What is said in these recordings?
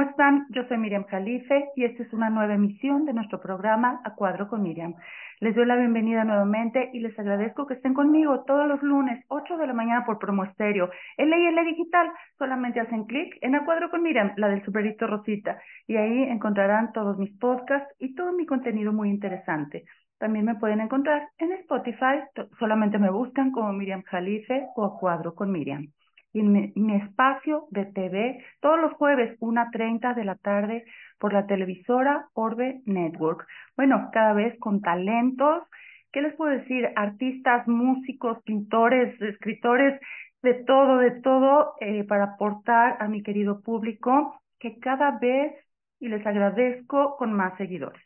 ¿cómo están? Yo soy Miriam Jalife y esta es una nueva emisión de nuestro programa A Cuadro con Miriam. Les doy la bienvenida nuevamente y les agradezco que estén conmigo todos los lunes, 8 de la mañana por Promo Estéreo. En Ley L Digital solamente hacen clic en A Cuadro con Miriam, la del superito Rosita, y ahí encontrarán todos mis podcasts y todo mi contenido muy interesante. También me pueden encontrar en Spotify, solamente me buscan como Miriam Jalife o A Cuadro con Miriam mi, mi, espacio de TV todos los jueves, 1.30 de la tarde, por la televisora Orbe Network. Bueno, cada vez con talentos, ¿qué les puedo decir? Artistas, músicos, pintores, escritores, de todo, de todo, eh, para aportar a mi querido público, que cada vez, y les agradezco, con más seguidores.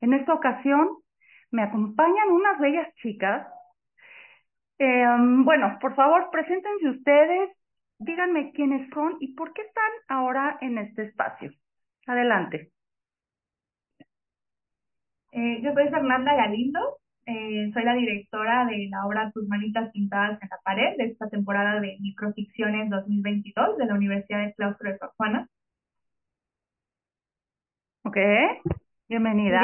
En esta ocasión me acompañan unas bellas chicas eh, bueno, por favor, preséntense ustedes, díganme quiénes son y por qué están ahora en este espacio. Adelante. Eh, yo soy Fernanda Galindo, eh, soy la directora de la obra Tus manitas pintadas en la pared de esta temporada de microficciones 2022 de la Universidad de Claustro de Sor Juana. Ok, bienvenida.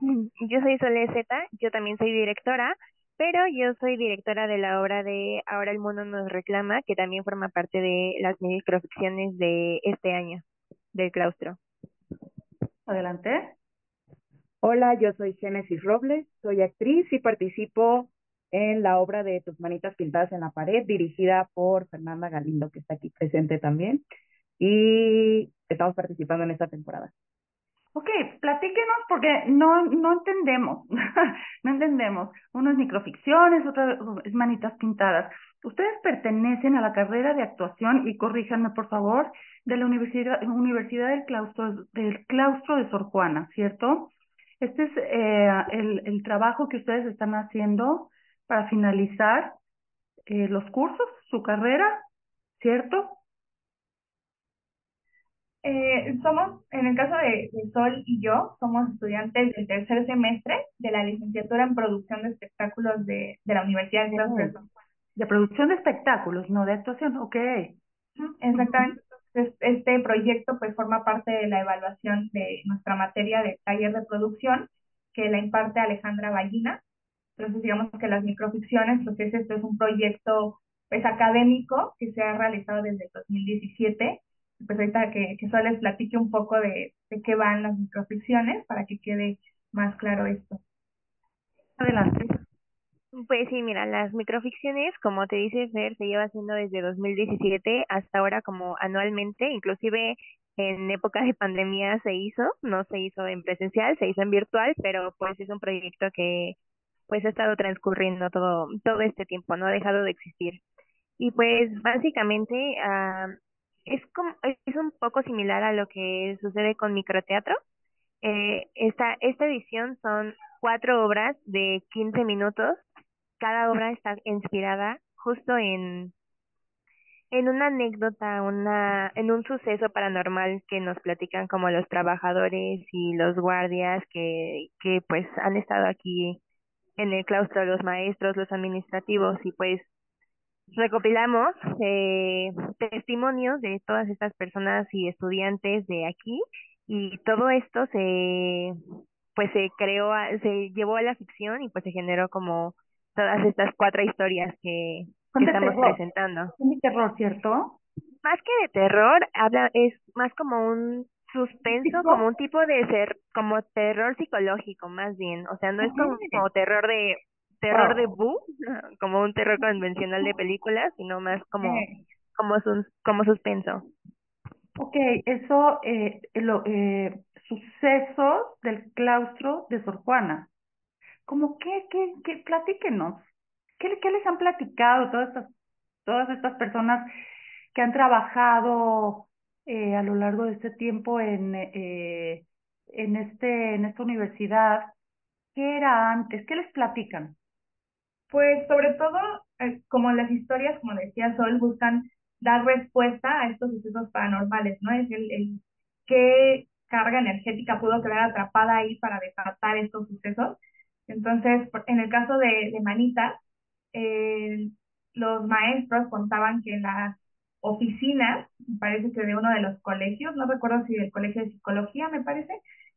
Yo, yo soy Sole Zeta, yo también soy directora pero yo soy directora de la obra de Ahora el mundo nos reclama, que también forma parte de las microficciones de este año, del claustro. Adelante. Hola, yo soy Génesis Robles, soy actriz y participo en la obra de Tus manitas pintadas en la pared, dirigida por Fernanda Galindo, que está aquí presente también. Y estamos participando en esta temporada. Ok, platíquenos porque no, no entendemos, no entendemos. Uno es microficciones, otro es manitas pintadas. Ustedes pertenecen a la carrera de actuación y corríjanme por favor de la Universidad, Universidad del Claustro del Claustro de Sor Juana, ¿cierto? Este es eh, el, el trabajo que ustedes están haciendo para finalizar eh, los cursos, su carrera, ¿cierto? Eh, somos, en el caso de, Sol y yo, somos estudiantes del tercer semestre de la licenciatura en producción de espectáculos de, de la Universidad de oh, De producción de espectáculos, no de actuación, ok. Exactamente. este proyecto pues forma parte de la evaluación de nuestra materia de taller de producción que la imparte Alejandra Ballina. Entonces digamos que las microficciones, pues este es un proyecto pues académico que se ha realizado desde el 2017 pues ahorita que, que solo les platique un poco de, de qué van las microficciones para que quede más claro esto. Adelante. Pues sí, mira, las microficciones, como te dice Fer, se lleva haciendo desde 2017 hasta ahora como anualmente, inclusive en época de pandemia se hizo, no se hizo en presencial, se hizo en virtual, pero pues es un proyecto que pues ha estado transcurriendo todo todo este tiempo, no ha dejado de existir. Y pues básicamente uh, es como es un poco similar a lo que sucede con microteatro. Eh, esta, esta edición son cuatro obras de 15 minutos. Cada obra está inspirada justo en, en una anécdota, una, en un suceso paranormal que nos platican como los trabajadores y los guardias que, que pues han estado aquí en el claustro, los maestros, los administrativos y pues recopilamos eh, testimonios de todas estas personas y estudiantes de aquí y todo esto se pues se creó se llevó a la ficción y pues se generó como todas estas cuatro historias que, estamos presentando. Es terror, ¿cierto? Más que de terror, habla es más como un suspenso, como un tipo de ser como terror psicológico más bien, o sea, no es como, como terror de terror de Boo, como un terror convencional de películas, sino más como, como, como suspenso. Ok, eso, eh, lo, eh, sucesos del claustro de Sor Juana. Como que, que, que, platíquenos, ¿qué, qué les han platicado todas estas, todas estas personas que han trabajado eh, a lo largo de este tiempo en, eh, en, este, en esta universidad? ¿Qué era antes? ¿Qué les platican? Pues sobre todo, eh, como las historias, como decía Sol, buscan dar respuesta a estos sucesos paranormales, ¿no? Es el, el qué carga energética pudo quedar atrapada ahí para desatar estos sucesos. Entonces, en el caso de, de Manita, eh, los maestros contaban que las oficinas, me parece que de uno de los colegios, no recuerdo si del colegio de psicología, me parece,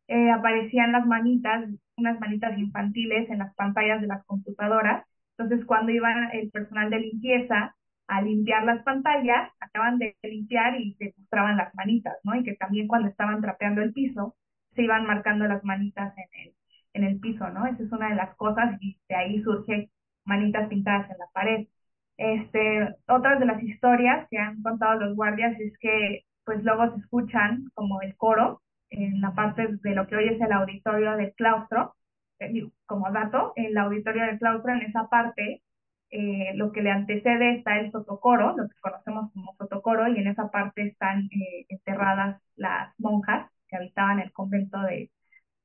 eh, aparecían las manitas, unas manitas infantiles en las pantallas de las computadoras. Entonces, cuando iban el personal de limpieza a limpiar las pantallas, acaban de limpiar y se mostraban las manitas, ¿no? Y que también cuando estaban trapeando el piso, se iban marcando las manitas en el, en el piso, ¿no? Esa es una de las cosas y de ahí surge manitas pintadas en la pared. Este, otras de las historias que han contado los guardias es que pues luego se escuchan como el coro en la parte de lo que hoy es el auditorio del claustro, eh, como dato, el auditorio del claustro en esa parte eh, lo que le antecede está el sotocoro, lo que conocemos como sotocoro, y en esa parte están eh, enterradas las monjas que habitaban el convento de,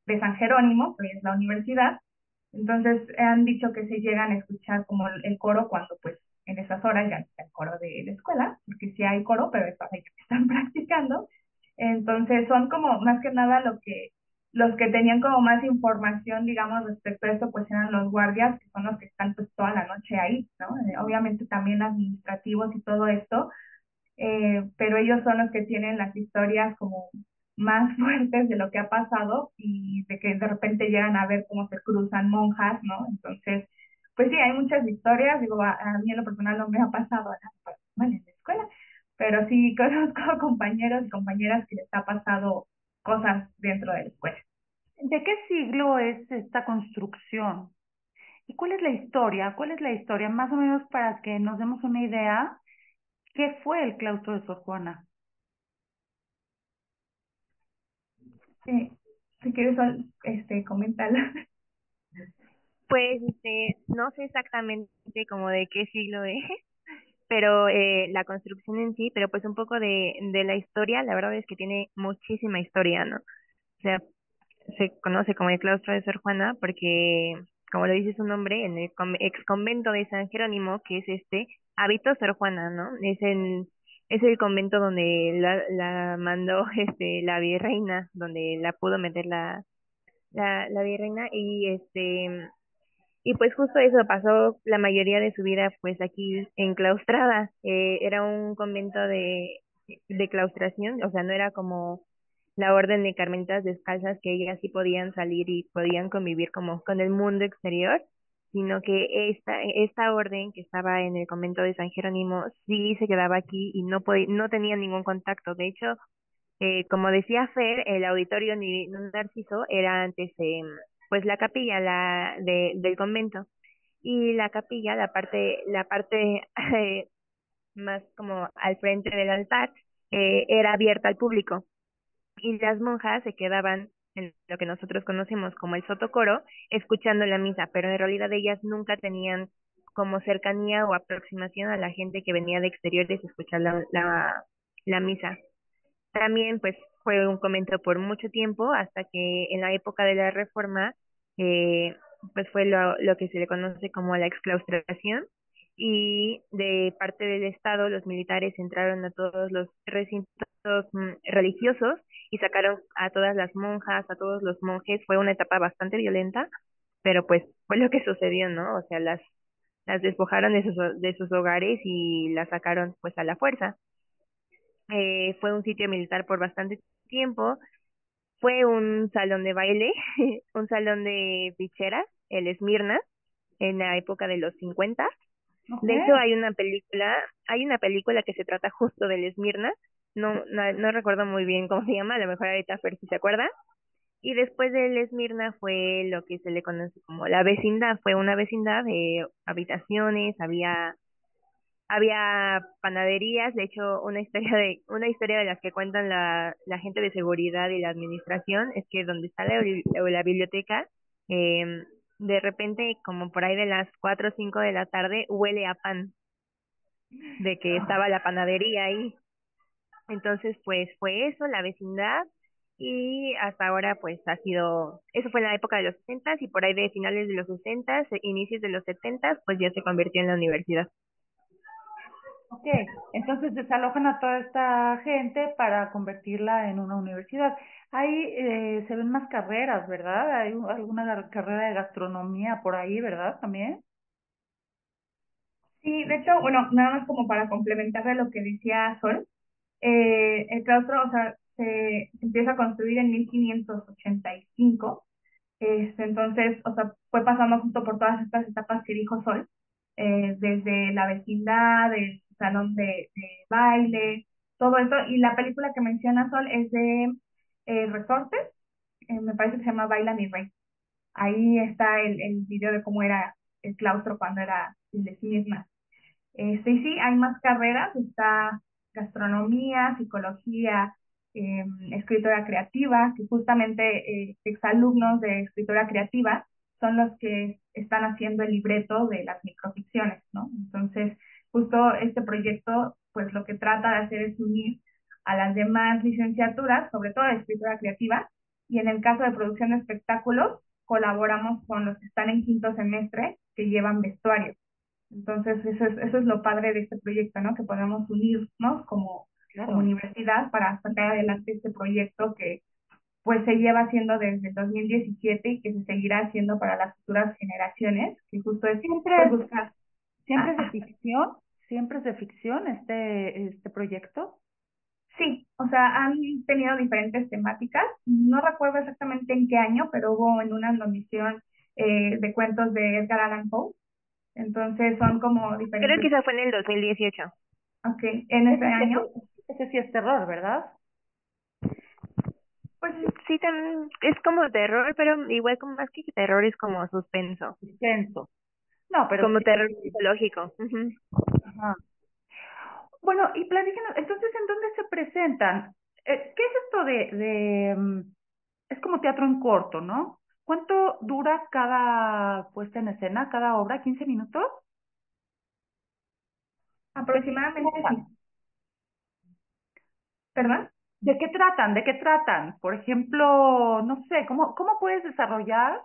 de San Jerónimo, que es la universidad. Entonces han dicho que se llegan a escuchar como el, coro cuando pues en esas horas ya está el coro de la escuela, porque sí hay coro, pero es para que están practicando. Entonces son como más que nada lo que los que tenían como más información, digamos, respecto a esto, pues eran los guardias, que son los que están pues toda la noche ahí, ¿no? Eh, obviamente también administrativos y todo esto, eh, pero ellos son los que tienen las historias como más fuertes de lo que ha pasado y de que de repente llegan a ver cómo se cruzan monjas, ¿no? Entonces, pues sí, hay muchas historias, digo, a, mí en lo personal no me ha pasado nada en la escuela, pero sí conozco compañeros y compañeras que les ha pasado cosas dentro de la escuela. ¿De qué siglo es esta construcción? ¿Y cuál es la historia? ¿Cuál es la historia? Más o menos para que nos demos una idea, ¿qué fue el claustro de Sor Juana? Sí, si quieres, este, comentarla. Pues, este, no sé exactamente como de qué siglo es, pero eh, la construcción en sí, pero pues un poco de, de la historia, la verdad es que tiene muchísima historia, ¿no? O sea, se conoce como el claustro de Sor Juana porque, como lo dice su nombre, en el ex convento de San Jerónimo, que es este, habitó Sor Juana, ¿no? Es el, es el convento donde la, la mandó este la virreina, donde la pudo meter la, la, la virreina y este y pues justo eso pasó la mayoría de su vida pues aquí enclaustrada. Eh, era un convento de, de claustración, o sea, no era como la orden de carmelitas descalzas que ellas sí podían salir y podían convivir como con el mundo exterior, sino que esta, esta orden que estaba en el convento de San Jerónimo sí se quedaba aquí y no, podía, no tenía ningún contacto. De hecho, eh, como decía Fer, el auditorio Narciso era antes eh, pues la capilla la de, del convento. Y la capilla la parte la parte eh, más como al frente del altar eh, era abierta al público. Y las monjas se quedaban en lo que nosotros conocemos como el sotocoro escuchando la misa pero en realidad ellas nunca tenían como cercanía o aproximación a la gente que venía de exteriores a escuchar la, la, la misa. También pues fue un convento por mucho tiempo hasta que en la época de la reforma eh, pues fue lo, lo que se le conoce como la exclaustración y de parte del Estado los militares entraron a todos los recintos mm, religiosos y sacaron a todas las monjas, a todos los monjes. Fue una etapa bastante violenta, pero pues fue lo que sucedió, ¿no? O sea, las, las despojaron de sus, de sus hogares y las sacaron pues a la fuerza. Eh, fue un sitio militar por bastante tiempo fue un salón de baile, un salón de ficheras, el Esmirna, en la época de los 50. De hecho, hay una película, hay una película que se trata justo del Esmirna, no, no, no recuerdo muy bien cómo se llama, a lo mejor ahorita Fer si se acuerda. Y después del Esmirna fue lo que se le conoce como la vecindad, fue una vecindad de habitaciones, había había panaderías, de hecho una historia de una historia de las que cuentan la, la gente de seguridad y la administración es que donde está la, la biblioteca eh, de repente como por ahí de las cuatro o cinco de la tarde huele a pan de que estaba la panadería ahí. Entonces pues fue eso la vecindad y hasta ahora pues ha sido eso fue en la época de los 60 y por ahí de finales de los 60 inicios de los 70 pues ya se convirtió en la universidad Ok, entonces desalojan a toda esta gente para convertirla en una universidad. Ahí eh, se ven más carreras, ¿verdad? Hay alguna carrera de gastronomía por ahí, ¿verdad? También. Sí, de hecho, bueno, nada más como para complementar de lo que decía Sol, eh, el claustro, o sea, se, empieza a construir en 1585, este, entonces, o sea, fue pasando justo por todas estas etapas que dijo Sol, eh, desde la vecindad, el salón de, de baile, todo eso, y la película que menciona Sol es de eh, Resortes, eh, me parece que se llama Baila mi rey. Ahí está el, el video de cómo era el claustro cuando era de sí misma. Sí, hay más carreras, está gastronomía, psicología, eh, escritora creativa, que justamente eh, exalumnos de escritora creativa son los que están haciendo el libreto de las microficciones, ¿no? Entonces, justo este proyecto, pues lo que trata de hacer es unir a las demás licenciaturas, sobre todo de escritura creativa, y en el caso de producción de espectáculos, colaboramos con los que están en quinto semestre, que llevan vestuario. Entonces, eso es, eso es lo padre de este proyecto, ¿no? Que podemos unirnos como, como universidad para sacar adelante este proyecto que pues se lleva haciendo desde el 2017 y que se seguirá haciendo para las futuras generaciones, que justo es siempre pues, buscar. ¿Siempre es de ficción? ¿Siempre es de ficción este, este proyecto? Sí, o sea, han tenido diferentes temáticas. No recuerdo exactamente en qué año, pero hubo en una nomisión eh, de cuentos de Edgar Allan Poe. Entonces son como diferentes. Creo que esa fue en el 2018. Ok, en ese año. Ese sí es terror, ¿verdad? Pues sí, también es como terror, pero igual como más que terror es como suspenso. Suspenso. No, pero como terror psicológico. Ajá. Bueno, y platícanos, entonces, ¿en dónde se presentan? Eh, ¿Qué es esto de, de, mm, es como teatro en corto, ¿no? ¿Cuánto dura cada puesta en escena, cada obra? ¿15 minutos? Aproximadamente sí. ¿Perdón? ¿De qué tratan? ¿De qué tratan? Por ejemplo, no sé, ¿cómo, cómo puedes desarrollar,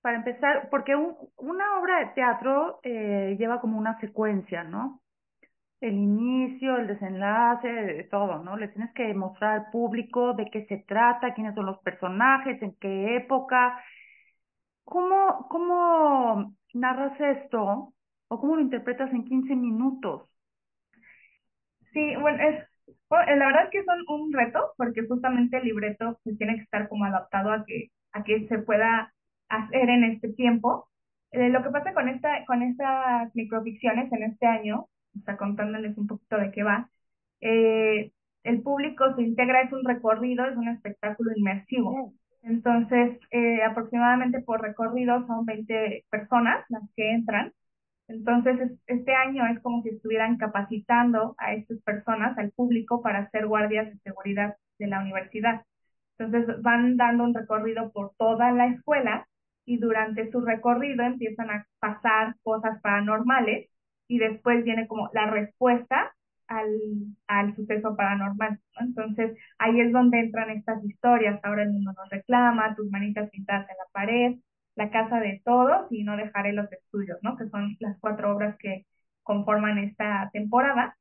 para empezar, porque un, una obra de teatro eh, lleva como una secuencia, ¿no? El inicio, el desenlace, todo, ¿no? Le tienes que mostrar al público de qué se trata, quiénes son los personajes, en qué época. ¿Cómo, cómo narras esto o cómo lo interpretas en 15 minutos? Sí, bueno, es la verdad es que es un, reto, porque justamente el libreto pues, tiene que estar como adaptado a que, a que se pueda hacer en este tiempo. Eh, lo que pasa con, esta, con estas microficciones en este año, o sea, contándoles un poquito de qué va, eh, el público se integra, es un recorrido, es un espectáculo inmersivo. Entonces, eh, aproximadamente por recorrido son 20 personas las que entran entonces, este año es como si estuvieran capacitando a estas personas, al público, para ser guardias de seguridad de la universidad. Entonces, van dando un recorrido por toda la escuela y durante su recorrido empiezan a pasar cosas paranormales y después viene como la respuesta al, al suceso paranormal. Entonces, ahí es donde entran estas historias. Ahora el mundo nos reclama, tus manitas pintadas en la pared, la casa de todos y No dejaré los estudios, ¿no? Que son las cuatro obras que conforman esta temporada.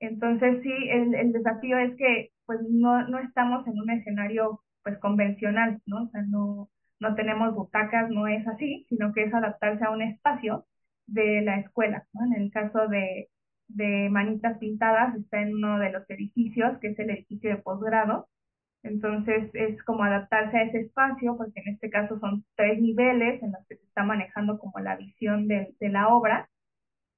Entonces, sí, el, el desafío es que pues no, no estamos en un escenario pues convencional, ¿no? O sea, no, no tenemos butacas, no es así, sino que es adaptarse a un espacio de la escuela. En el caso de, de Manitas Pintadas, está en uno de los edificios, que es el edificio de posgrado, entonces es como adaptarse a ese espacio, porque en este caso son tres niveles en los que se está manejando como la visión de, de la obra.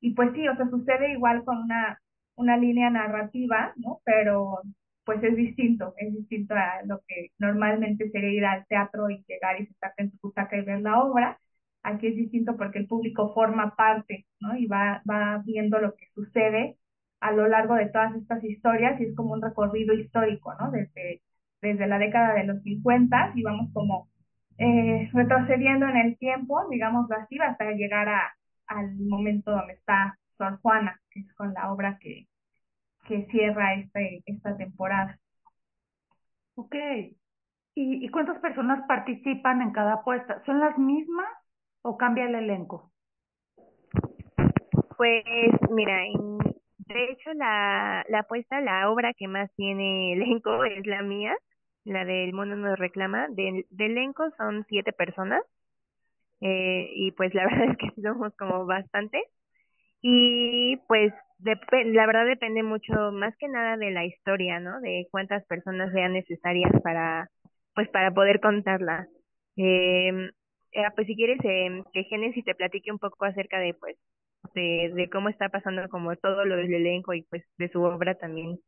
Y pues sí, o sea, sucede igual con una, una línea narrativa, ¿no? Pero pues es distinto, es distinto a lo que normalmente sería ir al teatro y llegar y sentarte en tu butaca y ver la obra. Aquí es distinto porque el público forma parte, ¿no? Y va, va viendo lo que sucede a lo largo de todas estas historias y es como un recorrido histórico, ¿no? Desde desde la década de los 50 y vamos como eh, retrocediendo en el tiempo, digamos así, hasta llegar a, al momento donde está Sor Juana, que es con la obra que, que cierra este, esta temporada. Ok. ¿Y, ¿Y cuántas personas participan en cada apuesta? ¿Son las mismas o cambia el elenco? Pues mira, de hecho la, la apuesta, la obra que más tiene elenco es la mía, la del mundo nos reclama. Del, elenco son siete personas. Eh, y pues la verdad es que somos como bastante. Y pues la verdad depende mucho, más que nada de la historia, ¿no? De cuántas personas sean necesarias para, pues para poder contarla. Eh, pues si quieres eh, que Génesis te platique un poco acerca de, pues, de, de cómo está pasando como todo lo del elenco y pues de su obra también.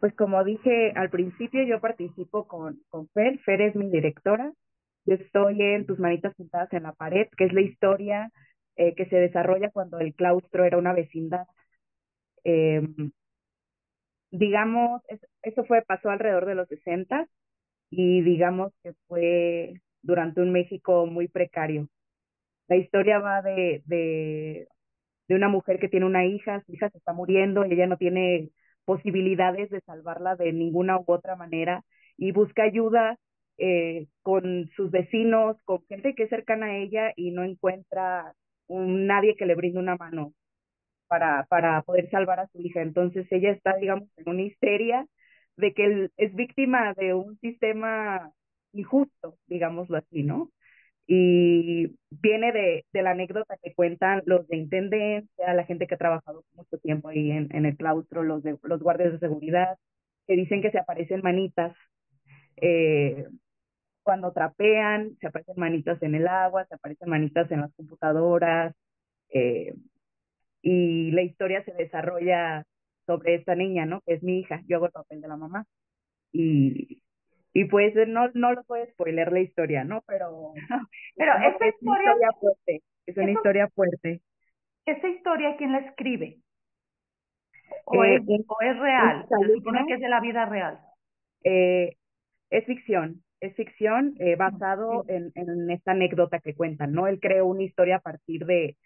Pues como dije al principio, yo participo con, con Fer. Fer es mi directora. Yo estoy en Tus manitas pintadas en la pared, que es la historia eh, que se desarrolla cuando el claustro era una vecindad. Eh, digamos, eso fue, pasó alrededor de los 60 y digamos que fue durante un México muy precario. La historia va de, de, de una mujer que tiene una hija, su hija se está muriendo y ella no tiene posibilidades de salvarla de ninguna u otra manera y busca ayuda eh, con sus vecinos, con gente que es cercana a ella y no encuentra nadie que le brinde una mano para, para poder salvar a su hija. Entonces ella está, digamos, en una histeria de que es víctima de un sistema injusto, digámoslo así, ¿no? Y viene de, de la anécdota que cuentan los de intendencia, la gente que ha trabajado mucho tiempo ahí en, en el claustro, los, de, los guardias de seguridad, que dicen que se aparecen manitas eh, cuando trapean, se aparecen manitas en el agua, se aparecen manitas en las computadoras, eh, y la historia se desarrolla sobre esta niña, ¿no? Que es mi hija, yo hago el papel de la mamá. Y, y pues no, no lo puedo spoiler la historia, ¿no? Pero, pero esta es una historia fuerte, es una historia fuerte. ¿Esa historia quién la escribe? ¿O, es, o es real? Se supone que es de la vida real. Eh, es ficción, es ficción eh, basado en, en esta anécdota que cuentan, ¿no? Él creó una historia a partir de,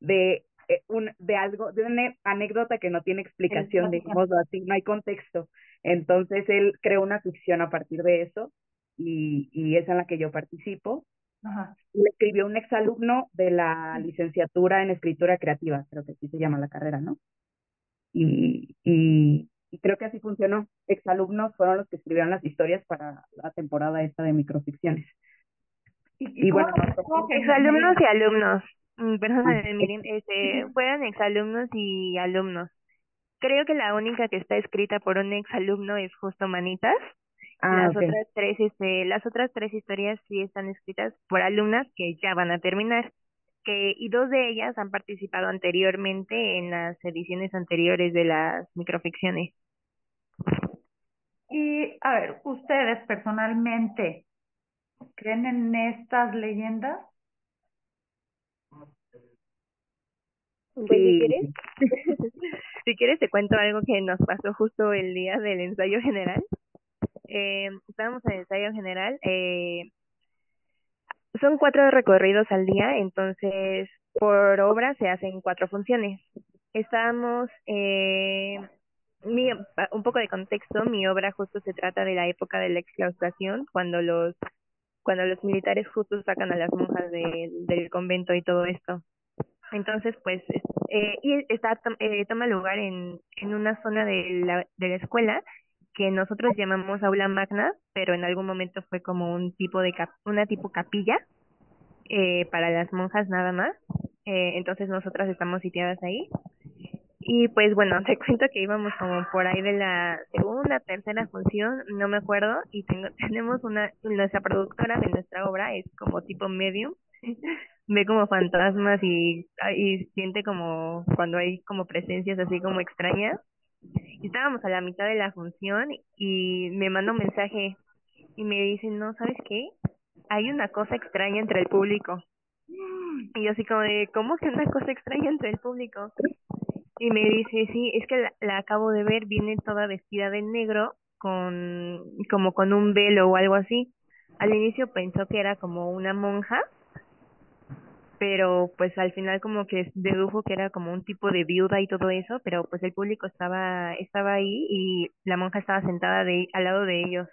de, eh, un, de algo, de una anécdota que no tiene explicación, digamos así, no hay contexto. Entonces él creó una ficción a partir de eso y, y es en la que yo participo. Ajá. Le escribió un exalumno de la licenciatura en escritura creativa, creo que así se llama la carrera, ¿no? Y, y, y creo que así funcionó. Exalumnos fueron los que escribieron las historias para la temporada esta de microficciones. Y, bueno, exalumnos y alumnos. Mm, perdón, miren, este, fueron exalumnos y alumnos. Creo que la única que está escrita por un exalumno es justo Manitas. Ah, las otras tres, este, las otras tres historias sí están escritas por alumnas que ya van a terminar y dos de ellas han participado anteriormente en las ediciones anteriores de las microficciones. Y, a ver, ustedes personalmente, ¿creen en estas leyendas? Pues, si quieres, si quieres te cuento algo que nos pasó justo el día del ensayo general. Eh, estábamos en el ensayo general, eh, son cuatro recorridos al día, entonces por obra se hacen cuatro funciones. Estamos, eh, mi, un poco de contexto, mi obra justo se trata de la época de la exclaustración, cuando los cuando los militares justo sacan a las monjas de, del convento y todo esto. Entonces, pues, eh, y está, eh, toma lugar en, en una zona de la, de la escuela que nosotros llamamos aula magna, pero en algún momento fue como un tipo de cap una tipo capilla eh, para las monjas nada más. Eh, entonces nosotras estamos sitiadas ahí. Y pues bueno, te cuento que íbamos como por ahí de la segunda, tercera función, no me acuerdo, y tengo, tenemos una, nuestra productora de nuestra obra es como tipo medium, ve como fantasmas y, y siente como cuando hay como presencias así como extrañas estábamos a la mitad de la función y me manda un mensaje y me dice, no, ¿sabes qué? Hay una cosa extraña entre el público. Y yo así como de, ¿cómo que una cosa extraña entre el público? Y me dice, sí, es que la, la acabo de ver, viene toda vestida de negro con como con un velo o algo así. Al inicio pensó que era como una monja, pero pues al final como que dedujo que era como un tipo de viuda y todo eso, pero pues el público estaba estaba ahí y la monja estaba sentada de al lado de ellos.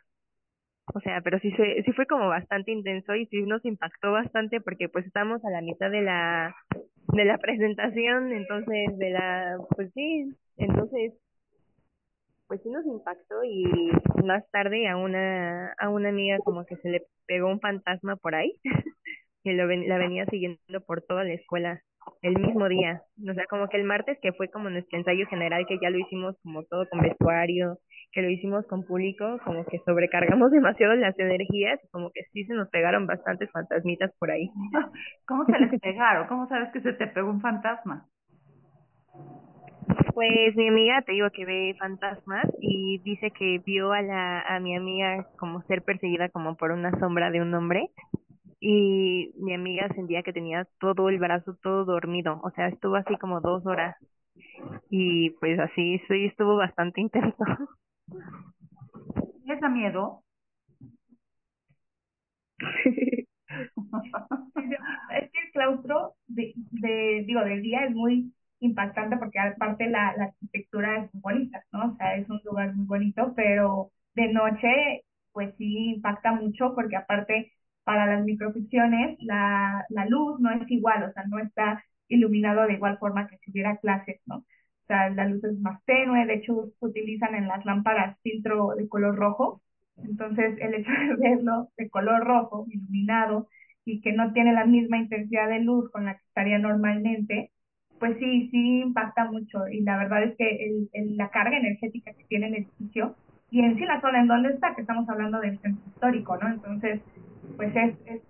O sea, pero sí se sí fue como bastante intenso y sí nos impactó bastante porque pues estamos a la mitad de la de la presentación, entonces de la pues sí, entonces pues sí nos impactó y más tarde a una a una amiga como que se le pegó un fantasma por ahí que lo la venía siguiendo por toda la escuela el mismo día. O sea, como que el martes, que fue como nuestro ensayo general, que ya lo hicimos como todo con vestuario, que lo hicimos con público, como que sobrecargamos demasiado las energías y como que sí se nos pegaron bastantes fantasmitas por ahí. ¿Cómo se les pegaron? ¿Cómo sabes que se te pegó un fantasma? Pues mi amiga te digo que ve fantasmas y dice que vio a la a mi amiga como ser perseguida como por una sombra de un hombre y mi amiga sentía que tenía todo el brazo todo dormido, o sea, estuvo así como dos horas y pues así sí estuvo bastante intenso. ¿Les da miedo? es que el claustro de, de, digo, del día es muy impactante porque aparte la, la arquitectura es muy bonita, ¿no? O sea, es un lugar muy bonito, pero de noche, pues sí impacta mucho porque aparte para las microficciones la, la luz no es igual, o sea, no está iluminado de igual forma que si hubiera clases, ¿no? O sea, la luz es más tenue, de hecho utilizan en las lámparas filtro de color rojo, entonces el hecho de verlo de color rojo, iluminado, y que no tiene la misma intensidad de luz con la que estaría normalmente, pues sí, sí impacta mucho y la verdad es que el, la carga energética que tiene el edificio y en sí la zona en donde está, que estamos hablando del centro histórico, ¿no? Entonces, pues es, es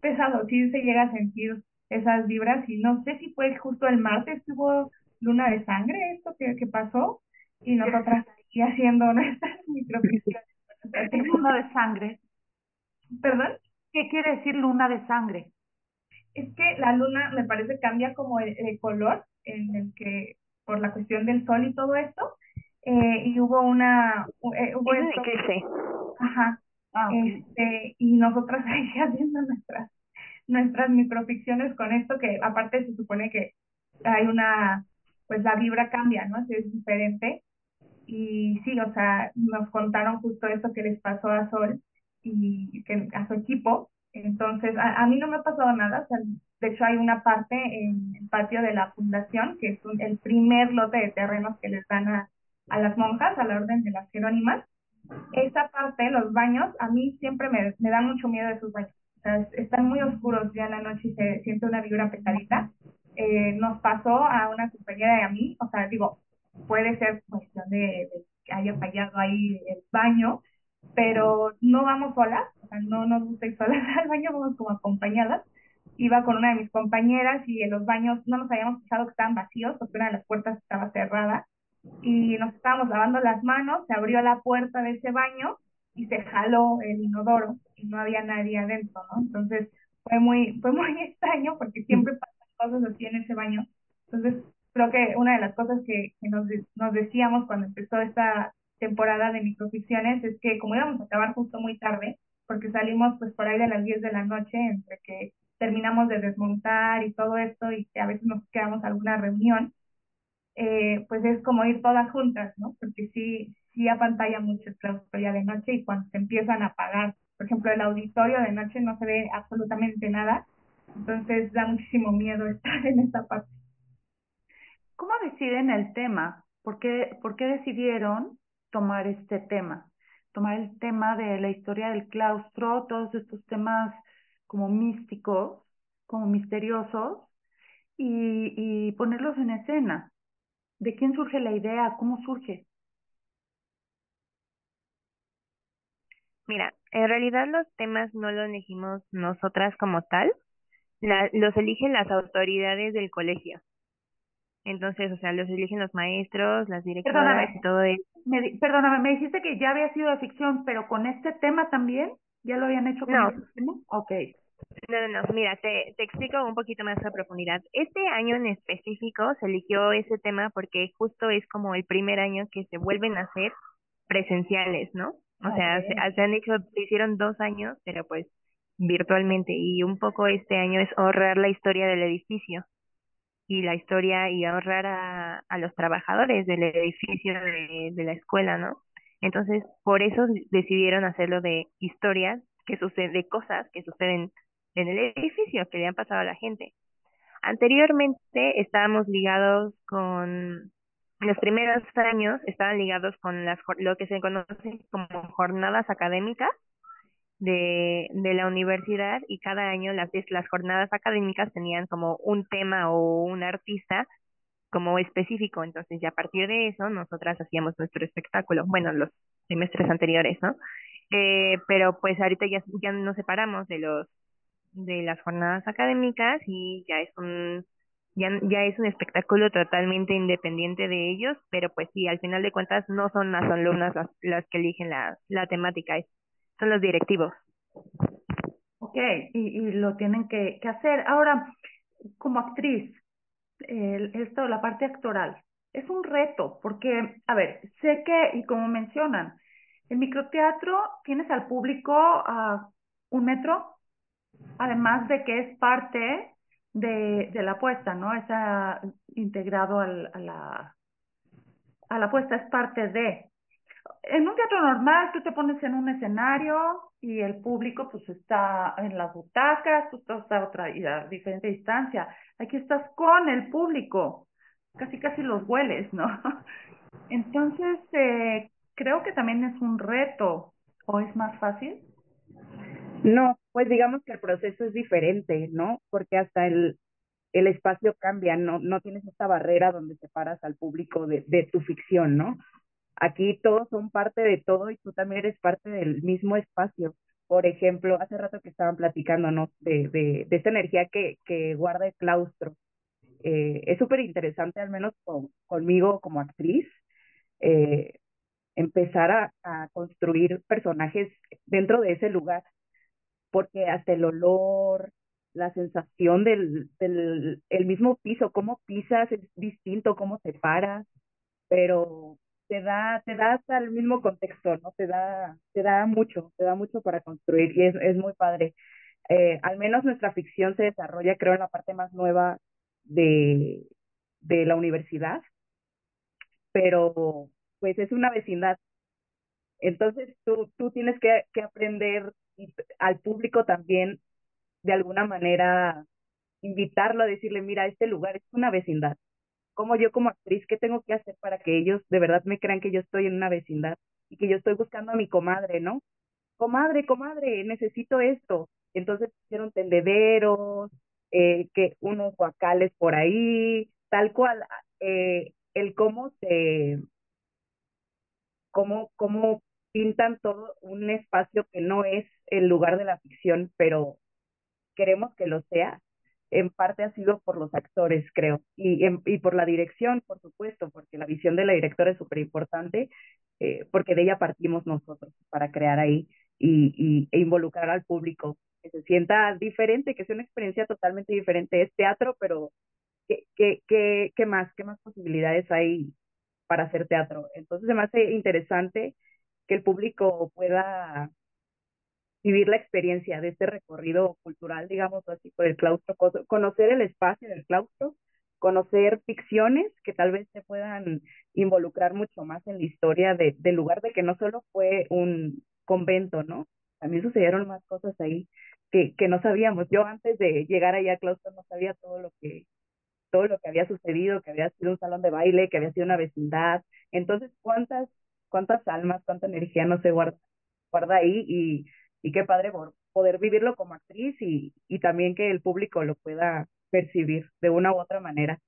pesado, sí se llega a sentir esas vibras y no sé si fue justo el martes que hubo luna de sangre esto que, que pasó y nosotras aquí haciendo nuestras microfisiones. luna de sangre? ¿Perdón? ¿Qué quiere decir luna de sangre? Es que la luna me parece cambia como el, color en el que por la cuestión del sol y todo esto eh, y hubo una eh, hubo esto, ajá Ah, este, y nosotras ahí haciendo nuestras, nuestras microficciones con esto, que aparte se supone que hay una, pues la vibra cambia, ¿no? Es diferente. Y sí, o sea, nos contaron justo eso que les pasó a Sol y que a su equipo. Entonces, a, a mí no me ha pasado nada. De hecho, hay una parte en el patio de la fundación, que es el primer lote de terrenos que les dan a, a las monjas, a la orden de las Jerónimas esa parte, los baños, a mí siempre me, me dan mucho miedo esos baños. Están muy oscuros ya en la noche y se siente una vibra pesadita. Eh, nos pasó a una compañera y a mí, o sea, digo, puede ser cuestión de, que haya fallado ahí el baño, pero no vamos solas, o sea, no nos gusta ir solas al baño, vamos como acompañadas. Iba con una de mis compañeras y en los baños no nos habíamos fijado que estaban vacíos porque una de las puertas estaba cerrada y nos estábamos lavando las manos, se abrió la puerta de ese baño y se jaló el inodoro y no había nadie adentro, ¿no? Entonces fue muy, fue muy extraño porque siempre pasan cosas así en ese baño. Entonces creo que una de las cosas que, que nos, nos decíamos cuando empezó esta temporada de microficciones es que como íbamos a acabar justo muy tarde, porque salimos pues por ahí de las 10 de la noche, entre que terminamos de desmontar y todo esto y que a veces nos quedamos a alguna reunión, eh, pues es como ir todas juntas, ¿no? Porque sí, sí apantalla mucho el claustro ya de noche y cuando se empiezan a apagar, por ejemplo, el auditorio de noche no se ve absolutamente nada, entonces da muchísimo miedo estar en esta parte. ¿Cómo deciden el tema? ¿Por qué, ¿Por qué decidieron tomar este tema? Tomar el tema de la historia del claustro, todos estos temas como místicos, como misteriosos, y, y ponerlos en escena. ¿De quién surge la idea? ¿Cómo surge? Mira, en realidad los temas no los elegimos nosotras como tal, la, los eligen las autoridades del colegio. Entonces, o sea, los eligen los maestros, las directoras y todo eso. Me, perdóname, me dijiste que ya había sido de ficción, pero con este tema también, ¿ya lo habían hecho con no. este tema? Ok. No, no, no, mira, te, te explico un poquito más a profundidad. Este año en específico se eligió ese tema porque justo es como el primer año que se vuelven a hacer presenciales, ¿no? O sea, se, se, han hecho, se hicieron dos años, pero pues virtualmente y un poco este año es ahorrar la historia del edificio y la historia y ahorrar a, a los trabajadores del edificio de, de la escuela, ¿no? Entonces, por eso decidieron hacerlo de historias que suceden, de cosas que suceden en el edificio que le han pasado a la gente. Anteriormente estábamos ligados con los primeros años estaban ligados con las lo que se conoce como jornadas académicas de, de la universidad y cada año las, las jornadas académicas tenían como un tema o un artista como específico, entonces ya a partir de eso nosotras hacíamos nuestro espectáculo, bueno, los semestres anteriores, ¿no? Eh, pero pues ahorita ya, ya nos separamos de los de las jornadas académicas y ya es un ya, ya es un espectáculo totalmente independiente de ellos, pero pues sí, al final de cuentas no son las alumnas las, las que eligen la, la temática, son los directivos. Ok, y, y lo tienen que, que hacer. Ahora, como actriz, esto, la parte actoral, es un reto, porque, a ver, sé que, y como mencionan, el microteatro tienes al público a un metro, además de que es parte de, de la apuesta, ¿no? Está integrado al, a la a la apuesta, es parte de. En un teatro normal, tú te pones en un escenario y el público pues está en las butacas, tú estás a otra a diferente distancia. Aquí estás con el público, casi casi los hueles, ¿no? Entonces, eh, creo que también es un reto, ¿o es más fácil? No, pues digamos que el proceso es diferente, ¿no? Porque hasta el, el espacio cambia, no, no tienes esta barrera donde separas al público de, de tu ficción, ¿no? Aquí todos son parte de todo y tú también eres parte del mismo espacio. Por ejemplo, hace rato que estaban platicando, ¿no? De, de, de esta energía que, que guarda el claustro. Eh, es súper interesante, al menos con, conmigo como actriz, eh, empezar a, a construir personajes dentro de ese lugar porque hasta el olor, la sensación del, del el mismo piso, cómo pisas es distinto, cómo te paras, pero te da, te da hasta el mismo contexto, ¿no? Te da, te da mucho, te da mucho para construir y es, es muy padre. Eh, al menos nuestra ficción se desarrolla, creo, en la parte más nueva de, de la universidad, pero pues es una vecindad. Entonces tú, tú tienes que, que aprender al público también de alguna manera invitarlo a decirle, mira, este lugar es una vecindad. Como yo como actriz, ¿qué tengo que hacer para que ellos de verdad me crean que yo estoy en una vecindad y que yo estoy buscando a mi comadre, ¿no? Comadre, comadre, necesito esto. Entonces hicieron tendederos, eh, que unos guacales por ahí, tal cual, eh, el cómo se, cómo, cómo pintan todo un espacio que no es el lugar de la ficción, pero queremos que lo sea. En parte ha sido por los actores, creo, y, y por la dirección, por supuesto, porque la visión de la directora es súper importante, eh, porque de ella partimos nosotros para crear ahí y, y, e involucrar al público, que se sienta diferente, que sea una experiencia totalmente diferente. Es teatro, pero ¿qué, qué, qué, qué más? ¿Qué más posibilidades hay para hacer teatro? Entonces se me hace interesante que el público pueda vivir la experiencia de este recorrido cultural, digamos así, por el claustro, conocer el espacio del claustro, conocer ficciones que tal vez se puedan involucrar mucho más en la historia de, del lugar de que no solo fue un convento, ¿no? También sucedieron más cosas ahí que, que no sabíamos. Yo antes de llegar allá al claustro no sabía todo lo que todo lo que había sucedido, que había sido un salón de baile, que había sido una vecindad. Entonces, ¿cuántas cuántas almas, cuánta energía no se guarda, guarda ahí y, y qué padre poder vivirlo como actriz y, y también que el público lo pueda percibir de una u otra manera.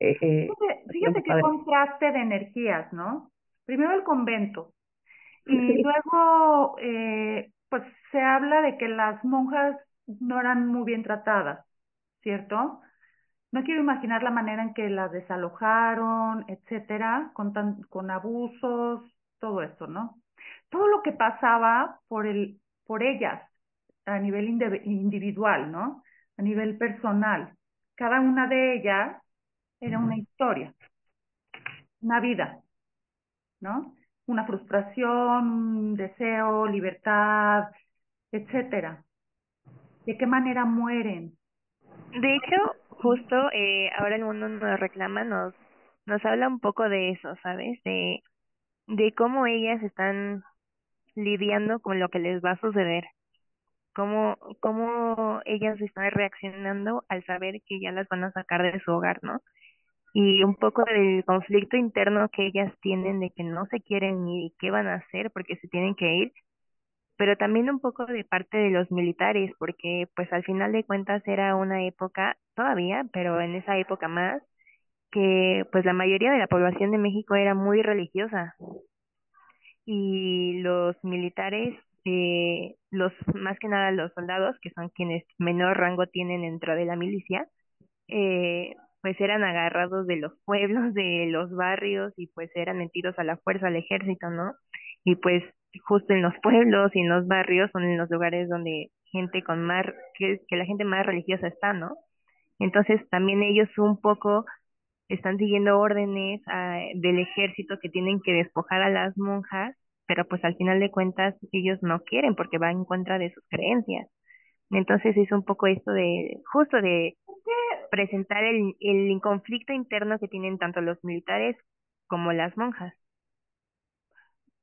Eh, eh, fíjate, qué contraste de energías, ¿no? Primero el convento y luego eh, pues se habla de que las monjas no eran muy bien tratadas, ¿cierto? No quiero imaginar la manera en que las desalojaron, etcétera, con, tan, con abusos, todo esto, ¿no? Todo lo que pasaba por, el, por ellas a nivel individual, ¿no? A nivel personal. Cada una de ellas era una historia, una vida, ¿no? Una frustración, un deseo, libertad, etcétera. ¿De qué manera mueren? De hecho, justo eh, ahora el mundo nos reclama, nos, nos habla un poco de eso, ¿sabes? De, de cómo ellas están lidiando con lo que les va a suceder. Cómo, cómo ellas están reaccionando al saber que ya las van a sacar de su hogar, ¿no? Y un poco del conflicto interno que ellas tienen de que no se quieren ni qué van a hacer porque se tienen que ir, pero también un poco de parte de los militares, porque pues al final de cuentas era una época, todavía, pero en esa época más, que pues la mayoría de la población de México era muy religiosa y los militares, eh, los más que nada los soldados, que son quienes menor rango tienen dentro de la milicia, eh, pues eran agarrados de los pueblos, de los barrios y pues eran metidos a la fuerza al ejército, ¿no? Y pues justo en los pueblos y en los barrios son en los lugares donde gente con más, que, que la gente más religiosa está, ¿no? Entonces también ellos un poco están siguiendo órdenes ah, del ejército que tienen que despojar a las monjas, pero pues al final de cuentas ellos no quieren porque va en contra de sus creencias. Entonces es un poco esto de, justo de presentar el, el conflicto interno que tienen tanto los militares como las monjas.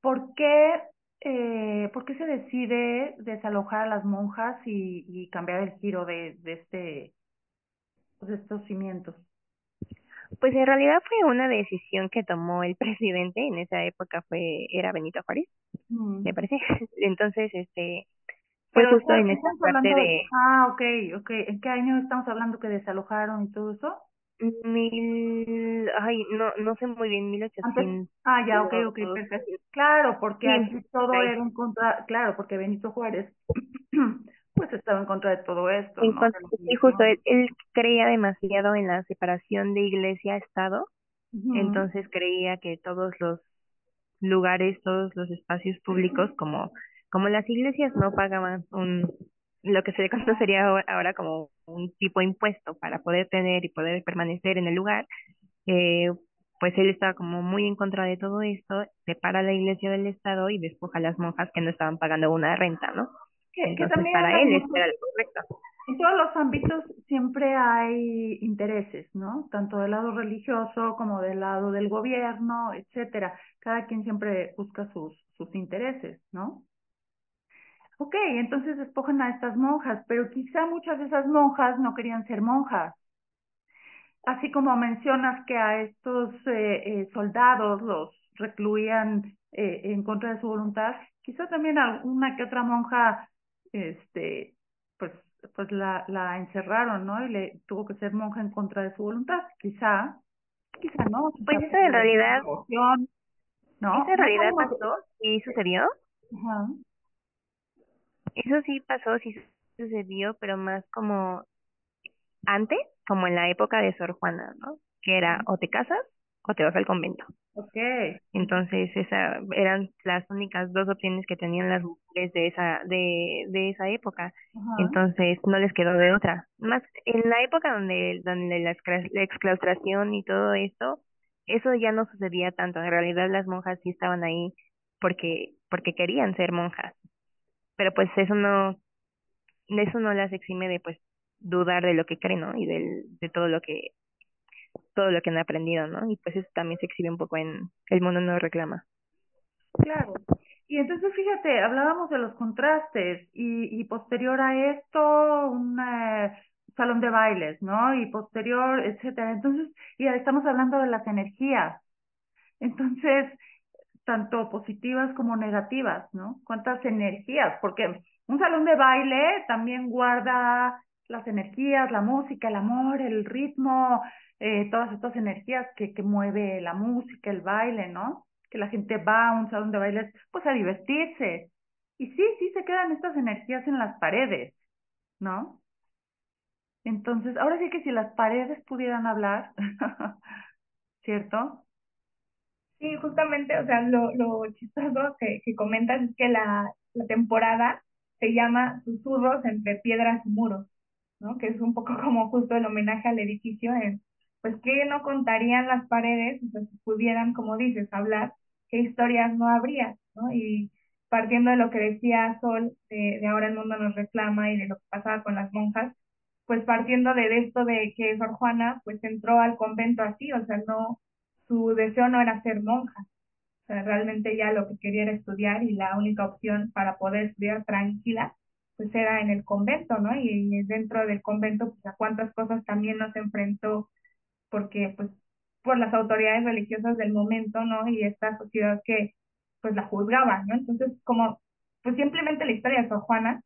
¿Por qué, eh, ¿por qué se decide desalojar a las monjas y, y cambiar el giro de, de, este, de estos cimientos? Pues en realidad fue una decisión que tomó el presidente, en esa época fue, era Benito Juárez, mm. me parece. Entonces, este, fue justo en esa parte de... Ah, ok, ok. ¿En qué año estamos hablando que desalojaron y todo eso? Mil, ay, no, no sé muy bien, mil ochocientos. Ah, ya, ok, ok, perfecto. Claro, porque aquí todo era en contra, claro, porque Benito Juárez pues estaba en contra de todo esto. En sí, justo, él, creía demasiado en la separación de iglesia-estado, entonces creía que todos los lugares, todos los espacios públicos, como, como las iglesias no pagaban un, lo que se le sería ahora como un tipo de impuesto para poder tener y poder permanecer en el lugar, eh, pues él estaba como muy en contra de todo esto, separa la iglesia del Estado y despoja a las monjas que no estaban pagando una renta, ¿no? que, también para él era lo correcto. En todos los ámbitos siempre hay intereses, ¿no? Tanto del lado religioso como del lado del gobierno, etcétera. Cada quien siempre busca sus, sus intereses, ¿no? Ok, entonces despojan a estas monjas, pero quizá muchas de esas monjas no querían ser monjas. Así como mencionas que a estos eh, eh, soldados los recluían eh, en contra de su voluntad, quizá también alguna que otra monja este, pues, pues la, la encerraron, ¿no? Y le tuvo que ser monja en contra de su voluntad. Quizá, quizá no. pues eso en realidad, ¿no? Eso en realidad pasó y sucedió. Ajá. Eso sí pasó, sí sucedió, pero más como antes, como en la época de Sor Juana, ¿no? Que era o te casas o te vas al convento. Okay. Entonces, esa eran las únicas dos opciones que tenían las mujeres de esa de, de esa época. Entonces, no les quedó de otra. Más en la época donde donde la, la exclaustración y todo esto, eso ya no sucedía tanto. En realidad las monjas sí estaban ahí porque porque querían ser monjas. Pero pues eso no eso no las exime de pues dudar de lo que creen, ¿no? Y del, de todo lo que todo lo que han aprendido, ¿no? Y pues eso también se exhibe un poco en El mundo no reclama. Claro. Y entonces, fíjate, hablábamos de los contrastes y, y posterior a esto, un eh, salón de bailes, ¿no? Y posterior, etcétera. Entonces, ya estamos hablando de las energías. Entonces, tanto positivas como negativas, ¿no? ¿Cuántas energías? Porque un salón de baile también guarda las energías, la música, el amor, el ritmo, eh, todas estas energías que, que mueve la música, el baile, ¿no? Que la gente va a un salón de bailes pues a divertirse. Y sí, sí se quedan estas energías en las paredes, ¿no? Entonces, ahora sí que si las paredes pudieran hablar, ¿cierto? Sí, justamente, o sea, lo, lo chistoso que, que comentas es que la, la temporada se llama Susurros entre piedras y muros, ¿no? Que es un poco como justo el homenaje al edificio en, pues que no contarían las paredes, si pudieran, como dices, hablar, qué historias no habría, ¿no? Y partiendo de lo que decía Sol, de, ahora el mundo nos reclama y de lo que pasaba con las monjas, pues partiendo de esto de que Sor Juana pues entró al convento así, o sea, no, su deseo no era ser monja, o sea, realmente ya lo que quería era estudiar y la única opción para poder estudiar tranquila pues era en el convento, ¿no? Y dentro del convento, pues a cuántas cosas también nos enfrentó porque pues por las autoridades religiosas del momento, ¿no? Y esta sociedad que pues la juzgaba, ¿no? Entonces, como pues simplemente la historia de Sor Juana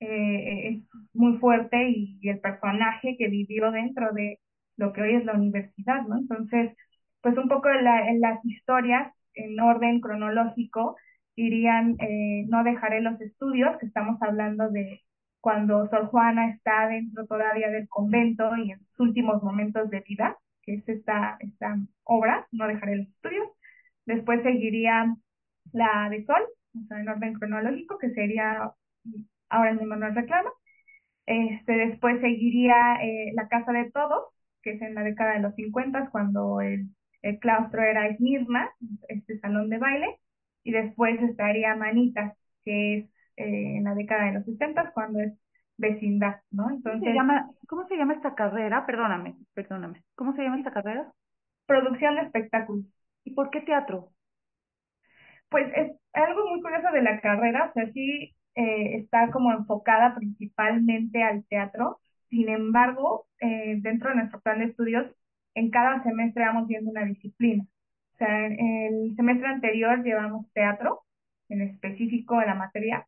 eh, es muy fuerte y, el personaje que vivió dentro de lo que hoy es la universidad, ¿no? Entonces, pues un poco en, las historias en orden cronológico irían eh, No dejaré los estudios, que estamos hablando de cuando Sor Juana está dentro todavía del convento y en sus últimos momentos de vida, que es esta, esta obra, No dejaré los estudios. Después seguiría la de Sol, o sea, en orden cronológico, que sería Ahora mismo no reclama. Este, después seguiría eh, La Casa de Todos, que es en la década de los 50, cuando el, el claustro era Esmirna, este salón de baile. Y después estaría Manitas, que es eh, en la década de los 60, cuando es vecindad, ¿no? Entonces, ¿Cómo se, llama, ¿Cómo se llama esta carrera? Perdóname, perdóname. ¿Cómo se llama esta carrera? Producción de espectáculos. ¿Y por qué teatro? Pues es algo muy curioso de la carrera, o sea, sí eh, está como enfocada principalmente al teatro. Sin embargo, eh, dentro de nuestro plan de estudios, en cada semestre vamos viendo una disciplina. O sea, en el semestre anterior llevamos teatro, en específico de la materia,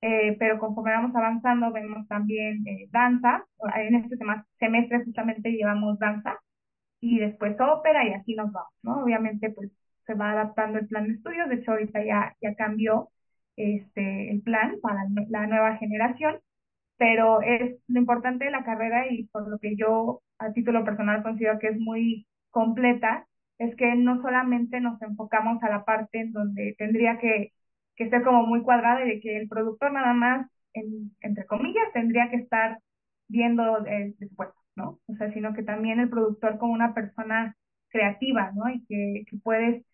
eh, pero conforme vamos avanzando vemos también danza. En este semestre justamente llevamos danza y después ópera y así nos vamos, ¿no? Obviamente, pues se va adaptando el plan de estudios. De hecho, ahorita ya, ya cambió este, el plan para la nueva generación, pero es lo importante de la carrera y por lo que yo a título personal considero que es muy completa, es que no solamente nos enfocamos a la parte en donde tendría que, que ser como muy cuadrada y de que el productor nada más, entre comillas, tendría que estar viendo el después, ¿no? O sea, sino que también el productor como una persona creativa, ¿no? Y que, que puedes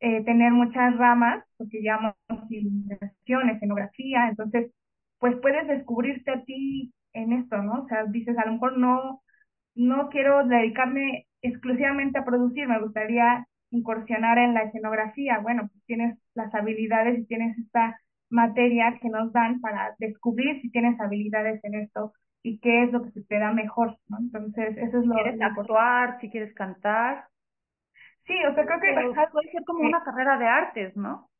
eh, tener muchas ramas, porque llamamos iluminación, escenografía, entonces, pues puedes descubrirte a ti en esto, ¿no? O sea, dices, a lo mejor no, no quiero dedicarme exclusivamente a producir, me gustaría incursionar en la escenografía. Bueno, pues tienes las habilidades y tienes esta materia que nos dan para descubrir si tienes habilidades en esto y qué es lo que se te da mejor, ¿no? Entonces, eso es lo... ¿Quieres actuar, si quieres cantar? Sí, o sea, creo que puede ser como una carrera de artes, ¿no?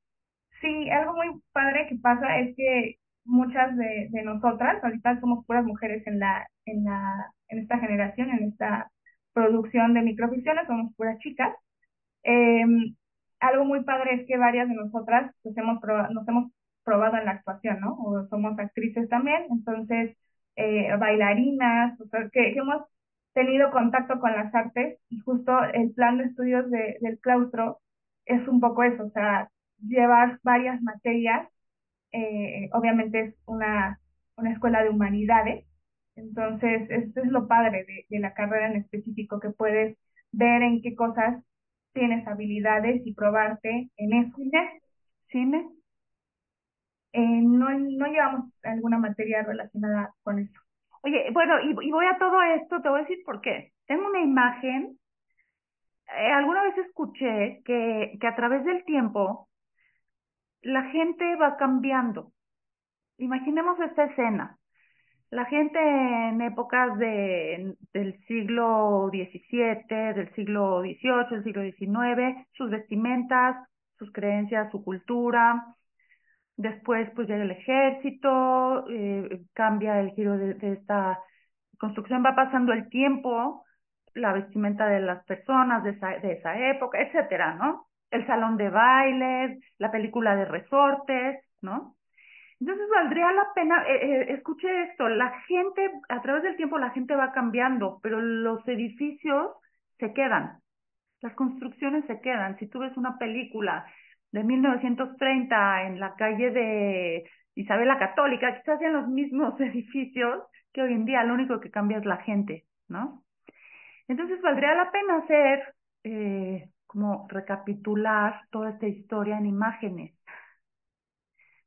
Sí, algo muy padre que pasa es que muchas de, de nosotras, ahorita somos puras mujeres en la, en la, en esta generación, en esta producción de microficciones, somos puras chicas. Eh, algo muy padre es que varias de nosotras pues hemos probado, nos hemos probado en la actuación, ¿no? O somos actrices también, entonces eh, bailarinas, que, que hemos tenido contacto con las artes y justo el plan de estudios de, del claustro es un poco eso, o sea, llevar varias materias, eh, obviamente es una, una escuela de humanidades, entonces esto es lo padre de, de, la carrera en específico, que puedes ver en qué cosas tienes habilidades y probarte en eso. ¿Cine? ¿Cine? Eh, no, no llevamos alguna materia relacionada con eso. Oye, bueno, y, y, voy a todo esto, te voy a decir por qué. Tengo una imagen, eh, alguna vez escuché que, que a través del tiempo la gente va cambiando. Imaginemos esta escena. La gente en épocas de, del siglo XVII, del siglo XVIII, del siglo XIX, sus vestimentas, sus creencias, su cultura, Después, pues llega el ejército, eh, cambia el giro de, esta construcción, va pasando el tiempo, la vestimenta de las personas de esa, de esa época, etcétera, ¿no? El salón de bailes, la película de resortes, ¿no? Entonces valdría la pena, eh, eh, escuché esto, la gente, a través del tiempo la gente va cambiando, pero los edificios se quedan, las construcciones se quedan. Si tú ves una película de 1930 en la calle de Isabel la Católica, quizás sean los mismos edificios que hoy en día, lo único que cambia es la gente, ¿no? Entonces valdría la pena hacer, eh, como recapitular toda esta historia en imágenes.